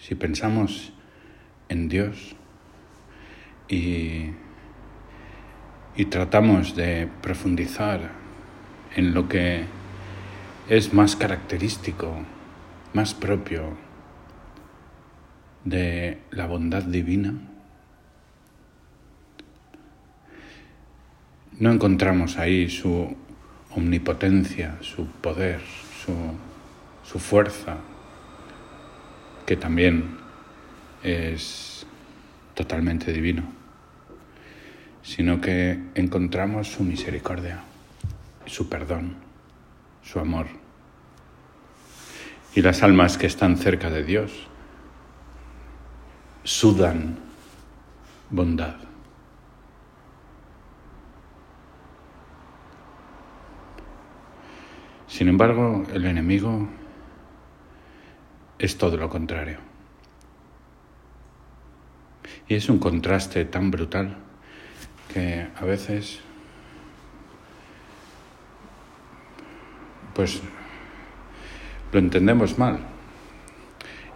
si pensamos en Dios y, tratamos de profundizar en lo que es más característico, más propio de la bondad divina, no encontramos ahí su omnipotencia, su poder, su fuerza, que también es totalmente divino, sino que encontramos su misericordia, su perdón, su amor. Y las almas que están cerca de Dios sudan bondad. Sin embargo, el enemigo es todo lo contrario. Y es un contraste tan brutal que a veces, pues, lo entendemos mal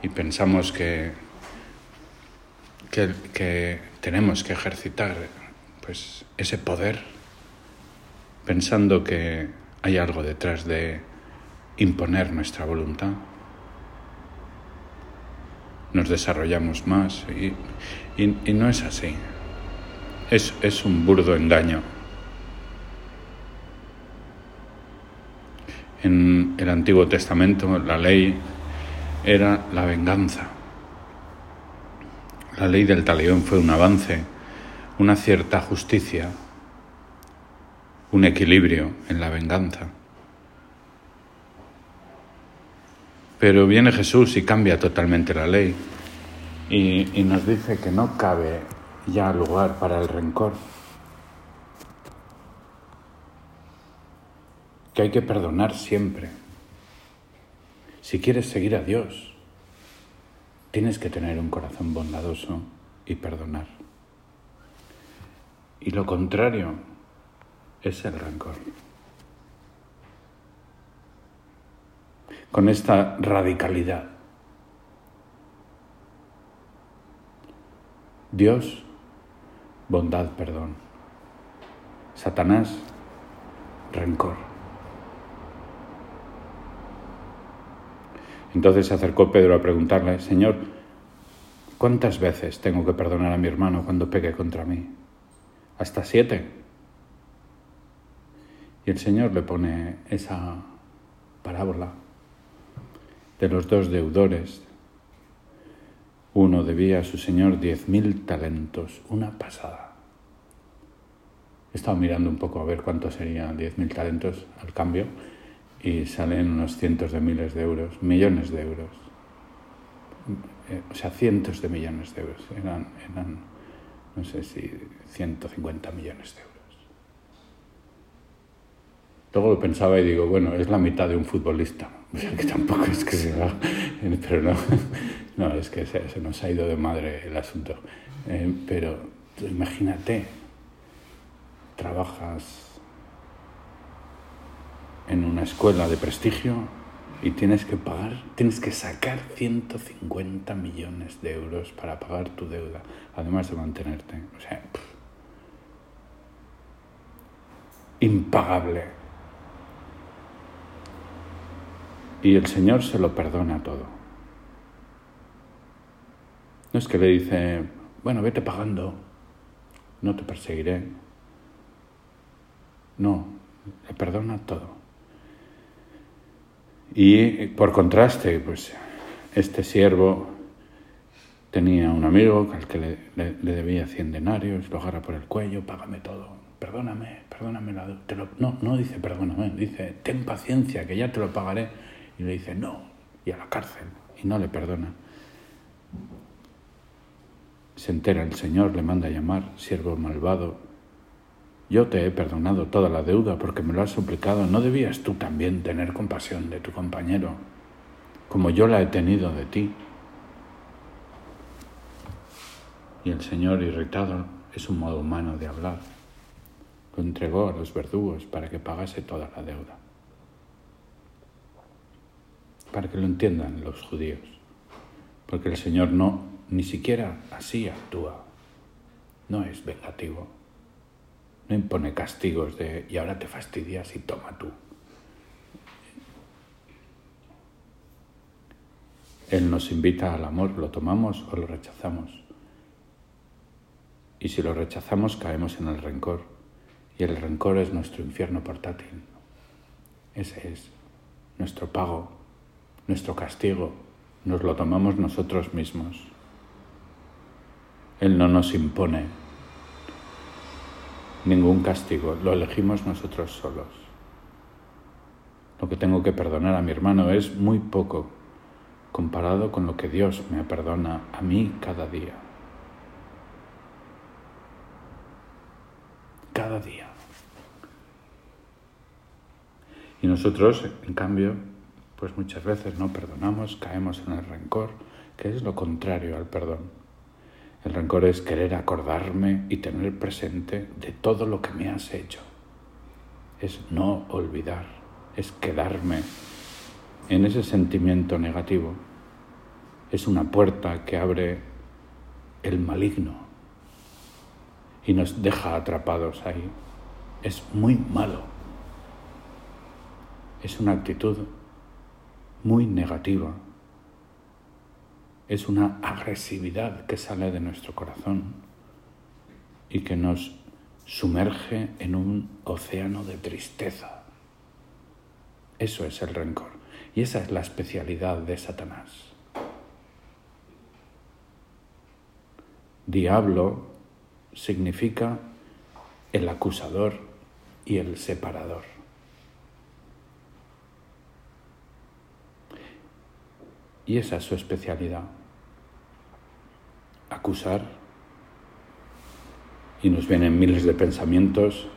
y pensamos que, que, que tenemos que ejercitar pues, ese poder pensando que hay algo detrás de imponer nuestra voluntad. Nos desarrollamos más y, y, no es así. Es, es un burdo engaño. En el Antiguo Testamento la ley era la venganza. La ley del talión fue un avance, una cierta justicia un equilibrio en la venganza. Pero viene Jesús y cambia totalmente la ley y, nos dice que no cabe ya lugar para el rencor, que hay que perdonar siempre. Si quieres seguir a Dios, tienes que tener un corazón bondadoso y perdonar. Y lo contrario es el rencor. Con esta radicalidad. Dios, bondad, perdón. Satanás, rencor. Entonces se acercó Pedro a preguntarle, Señor, ¿cuántas veces tengo que perdonar a mi hermano cuando pegue contra mí? ¿Hasta siete? Y el Señor le pone esa parábola de los dos deudores. Uno debía a su Señor diez mil talentos, una pasada. He estado mirando un poco a ver cuánto serían diez mil talentos al cambio y salen unos cientos de miles de euros, millones de euros. Eh, o sea, cientos de millones de euros. Eran, eran no sé si 150 millones de euros. Luego lo pensaba y digo, bueno, es la mitad de un futbolista. O sea, que tampoco es que se va, pero no, no es que se, nos ha ido de madre el asunto. Eh, pero imagínate, trabajas en una escuela de prestigio y tienes que pagar, tienes que sacar 150 millones de euros para pagar tu deuda, además de mantenerte. O sea, impagable. Y el Señor se lo perdona todo. No es que le dice, bueno, vete pagando, no te perseguiré. No, le perdona todo. Y por contraste, pues este siervo tenía un amigo al que le, debía 100 denarios, lo agarra por el cuello, págame todo, perdóname, perdóname la te lo, no, no dice perdóname, dice ten paciencia que ya te lo pagaré. Y le dice, no, y a la cárcel, y no le perdona. Se entera el Señor, le manda a llamar, siervo malvado. Yo te he perdonado toda la deuda porque me lo has suplicado. ¿No debías tú también tener compasión de tu compañero, como yo la he tenido de ti? Y el Señor, irritado, es un modo humano de hablar. Lo entregó a los verdugos para que pagase toda la deuda para que lo entiendan los judíos. Porque el Señor no, ni siquiera así actúa. No es vengativo. No impone castigos de y ahora te fastidias y toma tú. Él nos invita al amor, lo tomamos o lo rechazamos. Y si lo rechazamos caemos en el rencor. Y el rencor es nuestro infierno portátil. Ese es nuestro pago, nuestro castigo. Nos lo tomamos nosotros mismos. Él no nos impone ningún castigo, lo elegimos nosotros solos. Lo que tengo que perdonar a mi hermano es muy poco comparado con lo que Dios me perdona a mí cada día. Cada día. Y nosotros, en cambio, pues muchas veces no perdonamos, caemos en el rencor, que es lo contrario al perdón. El rencor es querer acordarme y tener presente de todo lo que me has hecho. Es no olvidar, es quedarme en ese sentimiento negativo es una puerta que abre el maligno y nos deja atrapados ahí. Es muy malo. Es una actitud muy negativa. Es una agresividad que sale de nuestro corazón y que nos sumerge en un océano de tristeza. Eso es el rencor. Y esa es la especialidad de Satanás. Diablo significa el acusador y el separador. Y esa es su especialidad. Acusar. Y nos vienen miles de pensamientos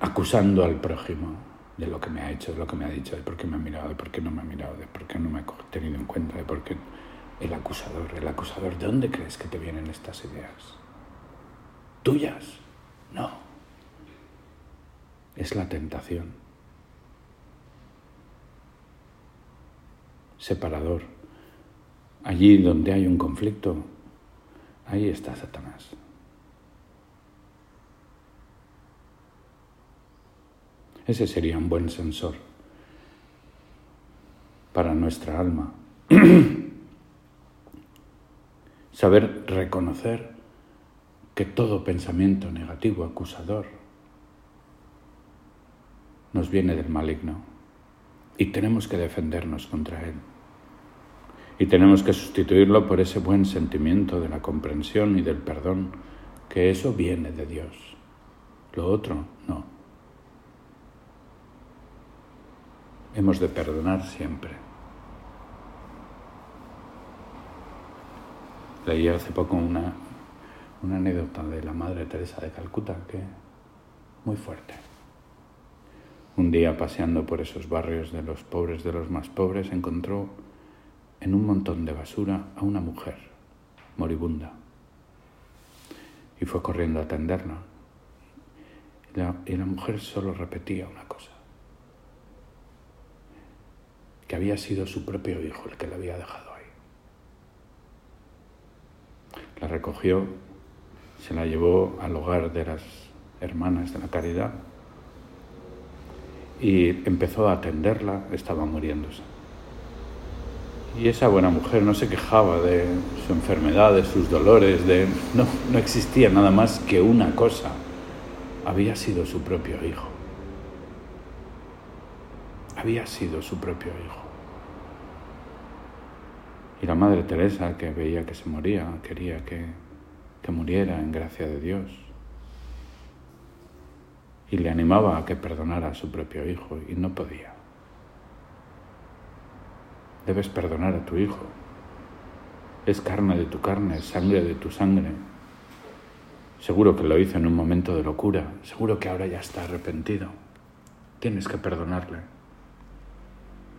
acusando al prójimo de lo que me ha hecho, de lo que me ha dicho, de por qué me ha mirado, de por qué no me ha mirado, de por qué no me ha tenido en cuenta, de por qué el acusador, el acusador, ¿de dónde crees que te vienen estas ideas? ¿Tuyas? No. Es la tentación. Separador. Allí donde hay un conflicto, ahí está Satanás. Ese sería un buen sensor para nuestra alma. Saber reconocer que todo pensamiento negativo, acusador, nos viene del maligno y tenemos que defendernos contra él. Y tenemos que sustituirlo por ese buen sentimiento de la comprensión y del perdón, que eso viene de Dios. Lo otro, no. hemos de perdonar siempre. Leí hace poco una, una anécdota de la Madre Teresa de Calcuta que muy fuerte. Un día paseando por esos barrios de los pobres de los más pobres encontró en un montón de basura a una mujer moribunda y fue corriendo a atenderla. y la mujer solo repetía una cosa. que había sido su propio hijo el que la había dejado ahí. La recogió, se la llevó al hogar de las hermanas de la caridad y empezó a atenderla, estaba muriéndose. Y esa buena mujer no se quejaba de su enfermedad, de sus dolores, de no, no existía nada más que una cosa. Había sido su propio hijo. Había sido su propio hijo. Y la Madre Teresa, que veía que se moría, quería que, que muriera en gracia de Dios. Y le animaba a que perdonara a su propio hijo y no podía. Debes perdonar a tu hijo. Es carne de tu carne, es sangre de tu sangre. Seguro que lo hizo en un momento de locura, seguro que ahora ya está arrepentido. Tienes que perdonarle.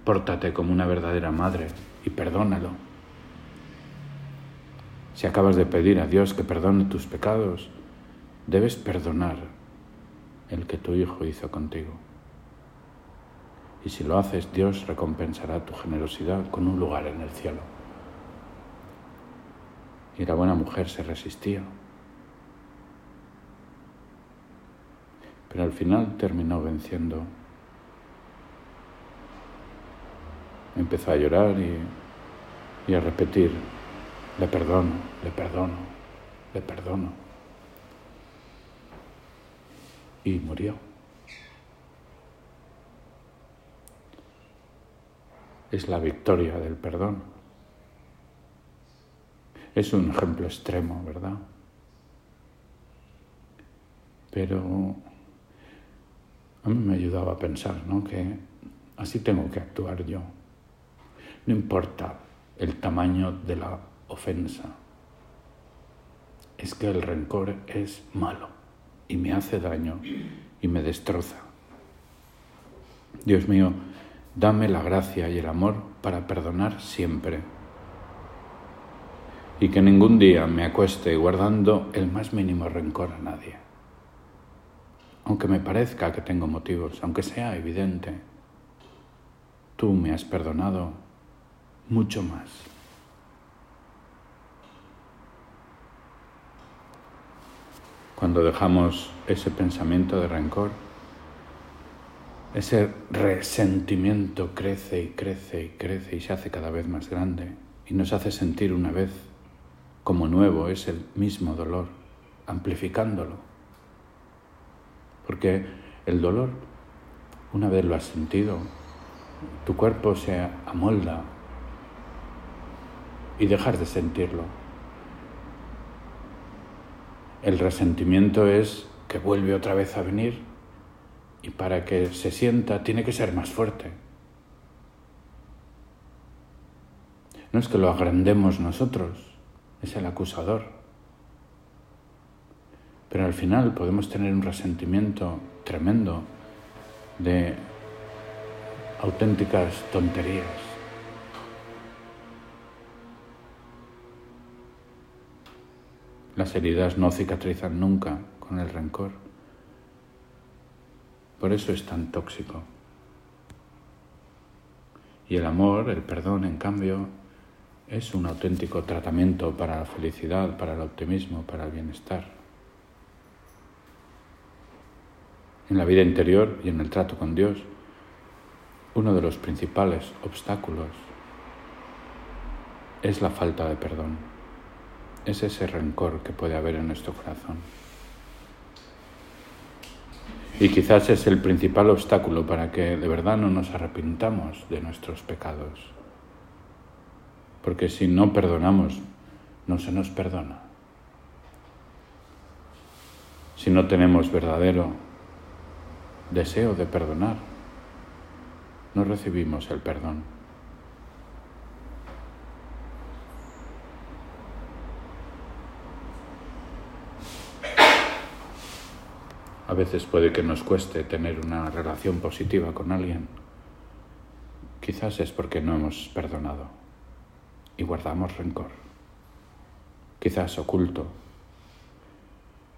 Pórtate como una verdadera madre y perdónalo. Si acabas de pedir a Dios que perdone tus pecados, debes perdonar el que tu Hijo hizo contigo. Y si lo haces, Dios recompensará tu generosidad con un lugar en el cielo. y la buena mujer se resistía. Pero al final terminó venciendo. Empezó a llorar y, y a repetir, le perdono, le perdono, le perdono. Y murió. Es la victoria del perdón. Es un ejemplo extremo, ¿verdad? Pero a mí me ayudaba a pensar, ¿no? Que así tengo que actuar yo. No importa el tamaño de la ofensa. Es que el rencor es malo y me hace daño y me destroza. Dios mío, dame la gracia y el amor para perdonar siempre y que ningún día me acueste guardando el más mínimo rencor a nadie. Aunque me parezca que tengo motivos, aunque sea evidente, tú me has perdonado mucho más. Cuando dejamos ese pensamiento de rencor, ese resentimiento crece y crece y crece y se hace cada vez más grande y nos hace sentir una vez como nuevo es el mismo dolor, amplificándolo. Porque el dolor, una vez lo has sentido, tu cuerpo se amolda y dejar de sentirlo. El resentimiento es que vuelve otra vez a venir y para que se sienta tiene que ser más fuerte. No es que lo agrandemos nosotros, es el acusador. Pero al final podemos tener un resentimiento tremendo de auténticas tonterías. Las heridas no cicatrizan nunca con el rencor. Por eso es tan tóxico. Y el amor, el perdón, en cambio, es un auténtico tratamiento para la felicidad, para el optimismo, para el bienestar. En la vida interior y en el trato con Dios, uno de los principales obstáculos es la falta de perdón, es ese rencor que puede haber en nuestro corazón. Y quizás es el principal obstáculo para que de verdad no nos arrepintamos de nuestros pecados porque si no perdonamos, no se nos perdona. Si no tenemos verdadero deseo de perdonar, no recibimos el perdón. A veces puede que nos cueste tener una relación positiva con alguien. Quizás es porque no hemos perdonado y guardamos rencor, quizás oculto,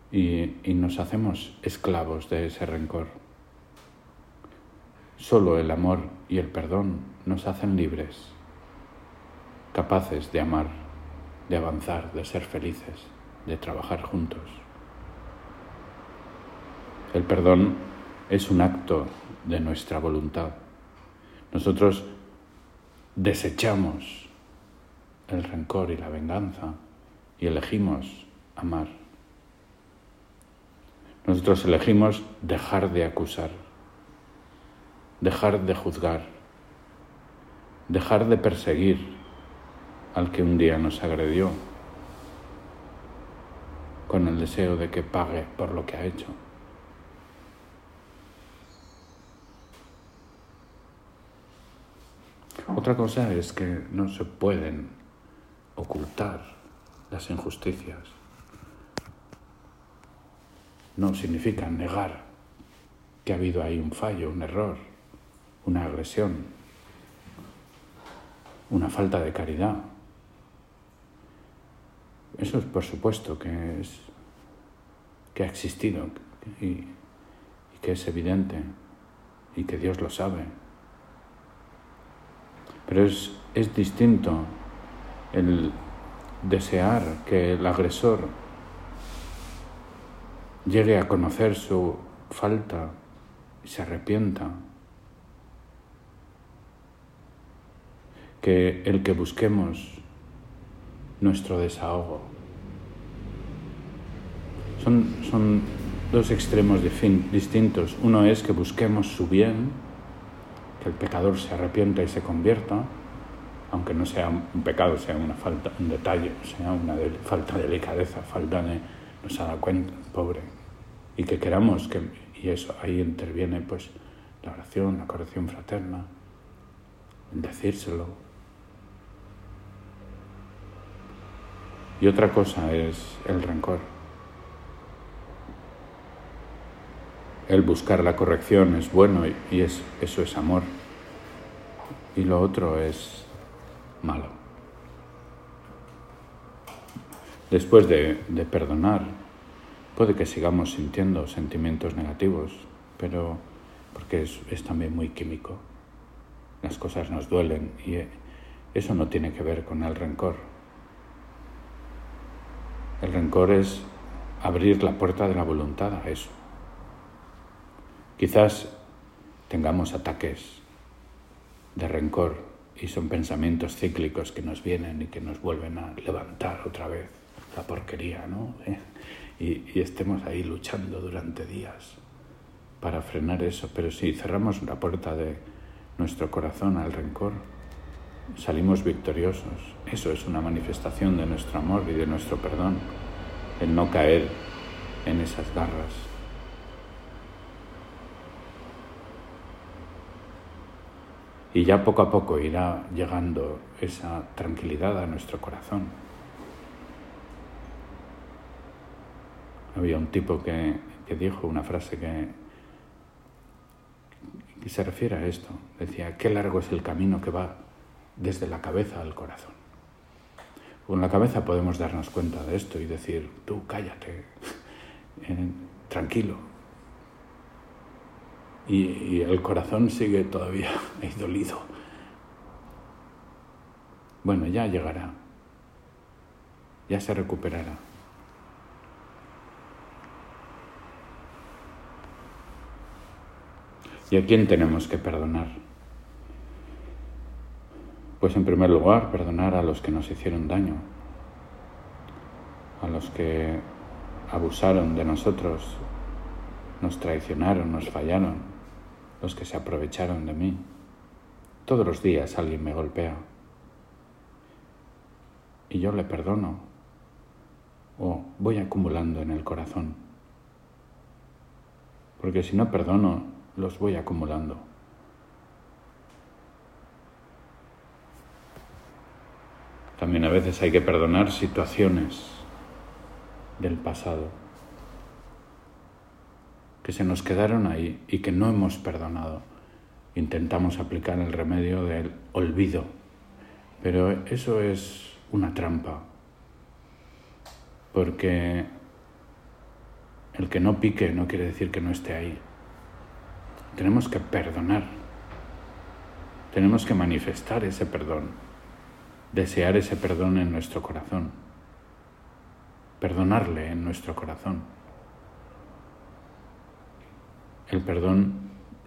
y, y nos hacemos esclavos de ese rencor. Solo el amor y el perdón nos hacen libres, capaces de amar, de avanzar, de ser felices, de trabajar juntos. El perdón es un acto de nuestra voluntad. Nosotros desechamos el rencor y la venganza y elegimos amar. Nosotros elegimos dejar de acusar, dejar de juzgar, dejar de perseguir al que un día nos agredió con el deseo de que pague por lo que ha hecho. Otra cosa es que no se pueden ocultar las injusticias. No significa negar que ha habido ahí un fallo, un error, una agresión, una falta de caridad. Eso es por supuesto que es que ha existido y, y que es evidente y que Dios lo sabe. Pero es, es distinto el desear que el agresor llegue a conocer su falta y se arrepienta. Que el que busquemos nuestro desahogo. Son, son dos extremos distintos. Uno es que busquemos su bien, el pecador se arrepienta y se convierta, aunque no sea un pecado, sea una falta, un detalle, sea una falta de delicadeza, falta de no se da cuenta, pobre, y que queramos que, y eso ahí interviene pues la oración, la corrección fraterna, decírselo. Y otra cosa es el rencor. El buscar la corrección es bueno y es, eso es amor. Y lo otro es malo. Después de, perdonar, puede que sigamos sintiendo sentimientos negativos, pero porque es, es también muy químico. Las cosas nos duelen y eso no tiene que ver con el rencor. El rencor es abrir la puerta de la voluntad a eso. Quizás tengamos ataques de rencor y son pensamientos cíclicos que nos vienen y que nos vuelven a levantar otra vez la porquería, ¿no? ¿Eh? Y, estemos ahí luchando durante días para frenar eso. Pero si cerramos la puerta de nuestro corazón al rencor, salimos victoriosos. Eso es una manifestación de nuestro amor y de nuestro perdón, el no caer en esas garras. Y ya poco a poco irá llegando esa tranquilidad a nuestro corazón. Había un tipo que, dijo una frase que, que se refiere a esto. Decía, qué largo es el camino que va desde la cabeza al corazón. Con la cabeza podemos darnos cuenta de esto y decir, tú cállate, eh, tranquilo, y, el corazón sigue todavía ahí dolido. Bueno, ya llegará, ya se recuperará. ¿Y a quién tenemos que perdonar? Pues en primer lugar, perdonar a los que nos hicieron daño, a los que abusaron de nosotros, nos traicionaron, nos fallaron, los que se aprovecharon de mí. Todos los días alguien me golpea y yo le perdono o voy acumulando en el corazón. Porque si no perdono, los voy acumulando. También a veces hay que perdonar situaciones del pasado que se nos quedaron ahí y que no hemos perdonado. Intentamos aplicar el remedio del olvido, pero eso es una trampa, porque el que no pique no quiere decir que no esté ahí. Tenemos que perdonar, tenemos que manifestar ese perdón, desear ese perdón en nuestro corazón, perdonarle en nuestro corazón. El perdón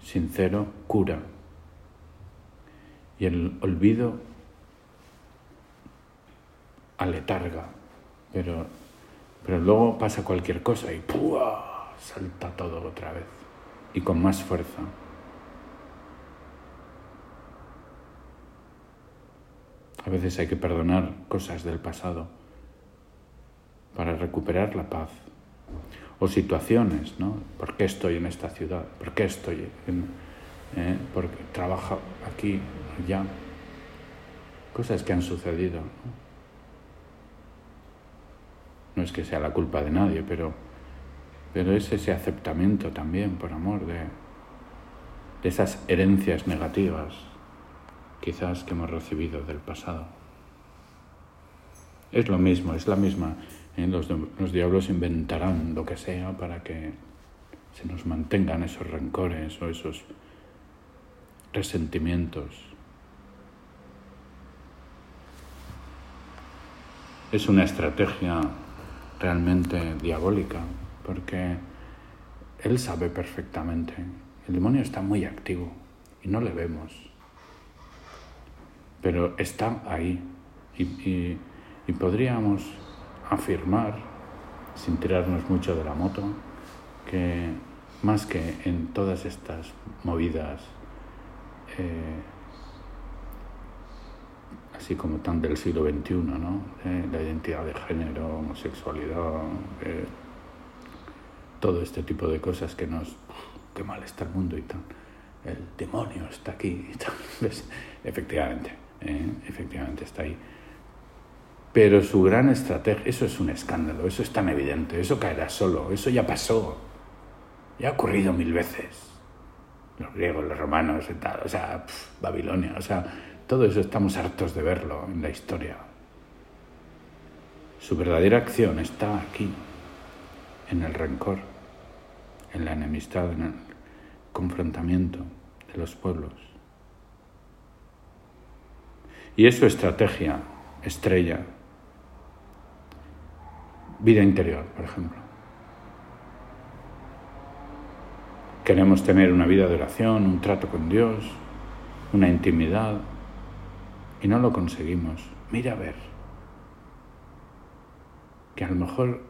sincero cura y el olvido aletarga, pero, pero luego pasa cualquier cosa y ¡pua! salta todo otra vez y con más fuerza. A veces hay que perdonar cosas del pasado para recuperar la paz o situaciones, ¿no? ¿Por qué estoy en esta ciudad? ¿Por qué estoy en, eh? porque trabajo aquí, allá? Cosas que han sucedido. ¿no? es que sea la culpa de nadie, pero, pero es ese aceptamiento también, por amor, de, de esas herencias negativas, quizás que hemos recibido del pasado. Es lo mismo, es la misma ¿eh? Los, diablos inventarán lo que sea para que se nos mantengan esos rencores o esos resentimientos. es una estrategia realmente diabólica, porque él sabe perfectamente, el demonio está muy activo y no le vemos, pero está ahí y, y podríamos afirmar, sin tirarnos mucho de la moto, que más que en todas estas movidas eh, así como tan del siglo XXI, ¿no? Eh, la identidad de género, homosexualidad, eh, todo este tipo de cosas que nos... qué mal está el mundo y tal. El demonio está aquí y tal. Efectivamente, efectivamente está ahí. Pero su gran estrategia, eso es un escándalo, eso es tan evidente, eso caerá solo, eso ya pasó, ya ha ocurrido mil veces. Los griegos, los romanos y tal, o sea, Babilonia, o sea, todo eso estamos hartos de verlo en la historia. Su verdadera acción está aquí, en el rencor, en la enemistad, en el confrontamiento de los pueblos. Y es su estrategia estrella. Vida interior, por ejemplo. Queremos tener una vida de oración, un trato con Dios, una intimidad, y no lo conseguimos. Mira a ver, que a lo mejor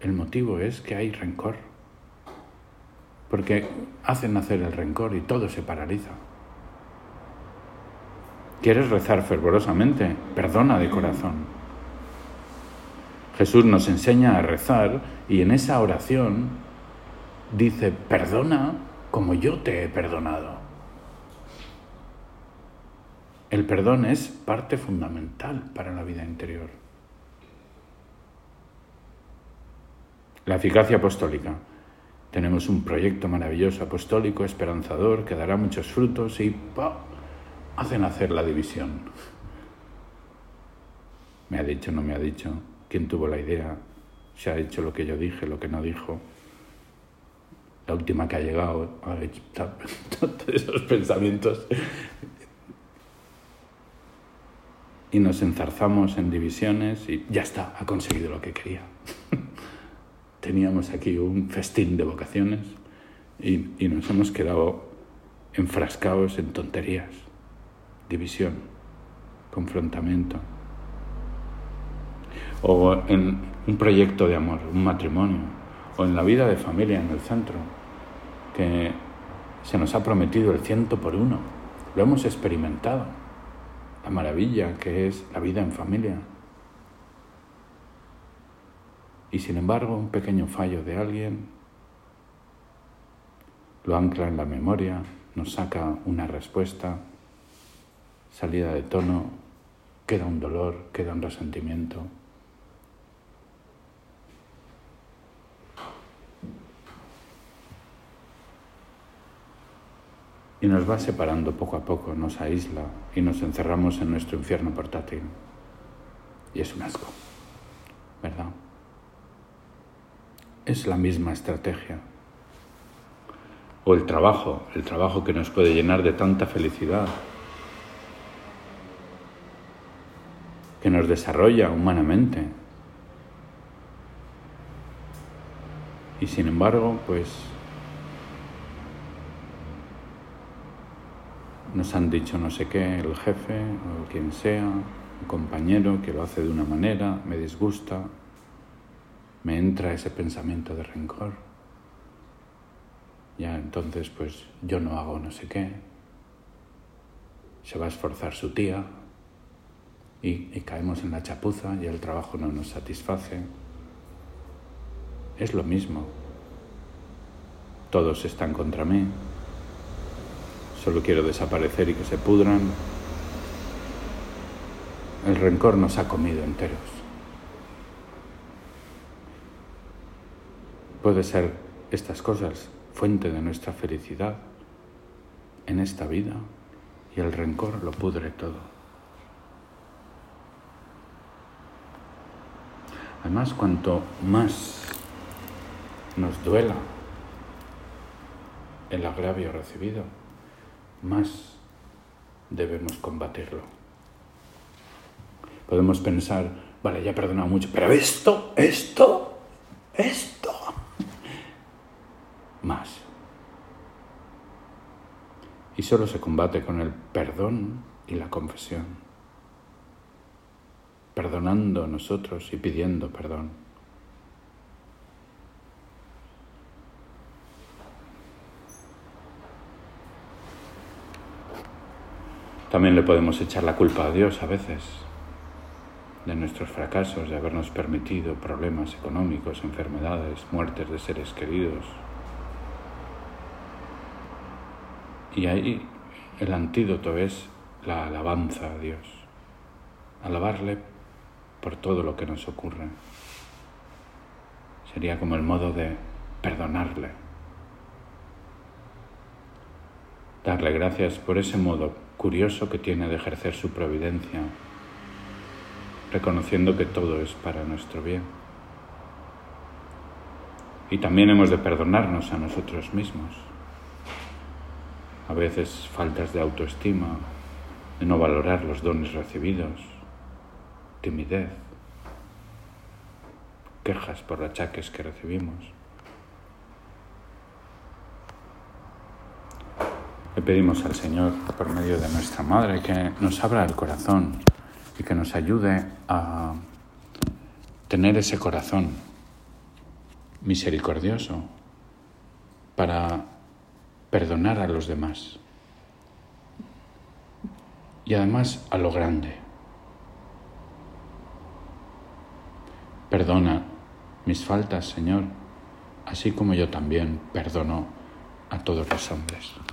el motivo es que hay rencor, porque hacen nacer el rencor y todo se paraliza. ¿Quieres rezar fervorosamente? Perdona de corazón. Jesús nos enseña a rezar y en esa oración dice, perdona como yo te he perdonado. El perdón es parte fundamental para la vida interior. La eficacia apostólica. Tenemos un proyecto maravilloso apostólico, esperanzador, que dará muchos frutos y hacen hacer la división. Me ha dicho, no me ha dicho, quién tuvo la idea, se ha hecho lo que yo dije, lo que no dijo la última que ha llegado a todos esos pensamientos. Y nos enzarzamos en divisiones y ya está, ha conseguido lo que quería. Teníamos aquí un festín de vocaciones y, y nos hemos quedado enfrascados en tonterías, división, confrontamiento. O en un proyecto de amor, un matrimonio, o en la vida de familia en el centro, que se nos ha prometido el ciento por uno. Lo hemos experimentado, la maravilla que es la vida en familia. Y sin embargo, un pequeño fallo de alguien lo ancla en la memoria, nos saca una respuesta, salida de tono, queda un dolor, queda un resentimiento. Y nos va separando poco a poco, nos aísla y nos encerramos en nuestro infierno portátil. Y es un asco, ¿verdad? Es la misma estrategia. O el trabajo, el trabajo que nos puede llenar de tanta felicidad, que nos desarrolla humanamente. Y sin embargo, pues nos han dicho no sé qué, el jefe o quien sea, un compañero que lo hace de una manera, me disgusta, me entra ese pensamiento de rencor. Ya entonces pues yo no hago no sé qué, se va a esforzar su tía y, y caemos en la chapuza y el trabajo no nos satisface. Es lo mismo. Todos están contra mí, Solo quiero desaparecer y que se pudran. El rencor nos ha comido enteros. Puede ser estas cosas fuente de nuestra felicidad en esta vida y el rencor lo pudre todo. Además, cuanto más nos duela el agravio recibido, más debemos combatirlo. Podemos pensar, vale, ya he perdonado mucho, pero esto, esto, esto, más. Y solo se combate con el perdón y la confesión, perdonando a nosotros y pidiendo perdón. También le podemos echar la culpa a Dios a veces de nuestros fracasos, de habernos permitido problemas económicos, enfermedades, muertes de seres queridos. Y ahí el antídoto es la alabanza a Dios, alabarle por todo lo que nos ocurre. Sería como el modo de perdonarle, darle gracias por ese modo curioso que tiene de ejercer su providencia, reconociendo que todo es para nuestro bien. Y también hemos de perdonarnos a nosotros mismos. A veces faltas de autoestima, de no valorar los dones recibidos, timidez, quejas por achaques que recibimos. Le pedimos al Señor, por medio de nuestra Madre, que nos abra el corazón y que nos ayude a tener ese corazón misericordioso para perdonar a los demás. Y además a lo grande. Perdona mis faltas, Señor, así como yo también perdono a todos los hombres.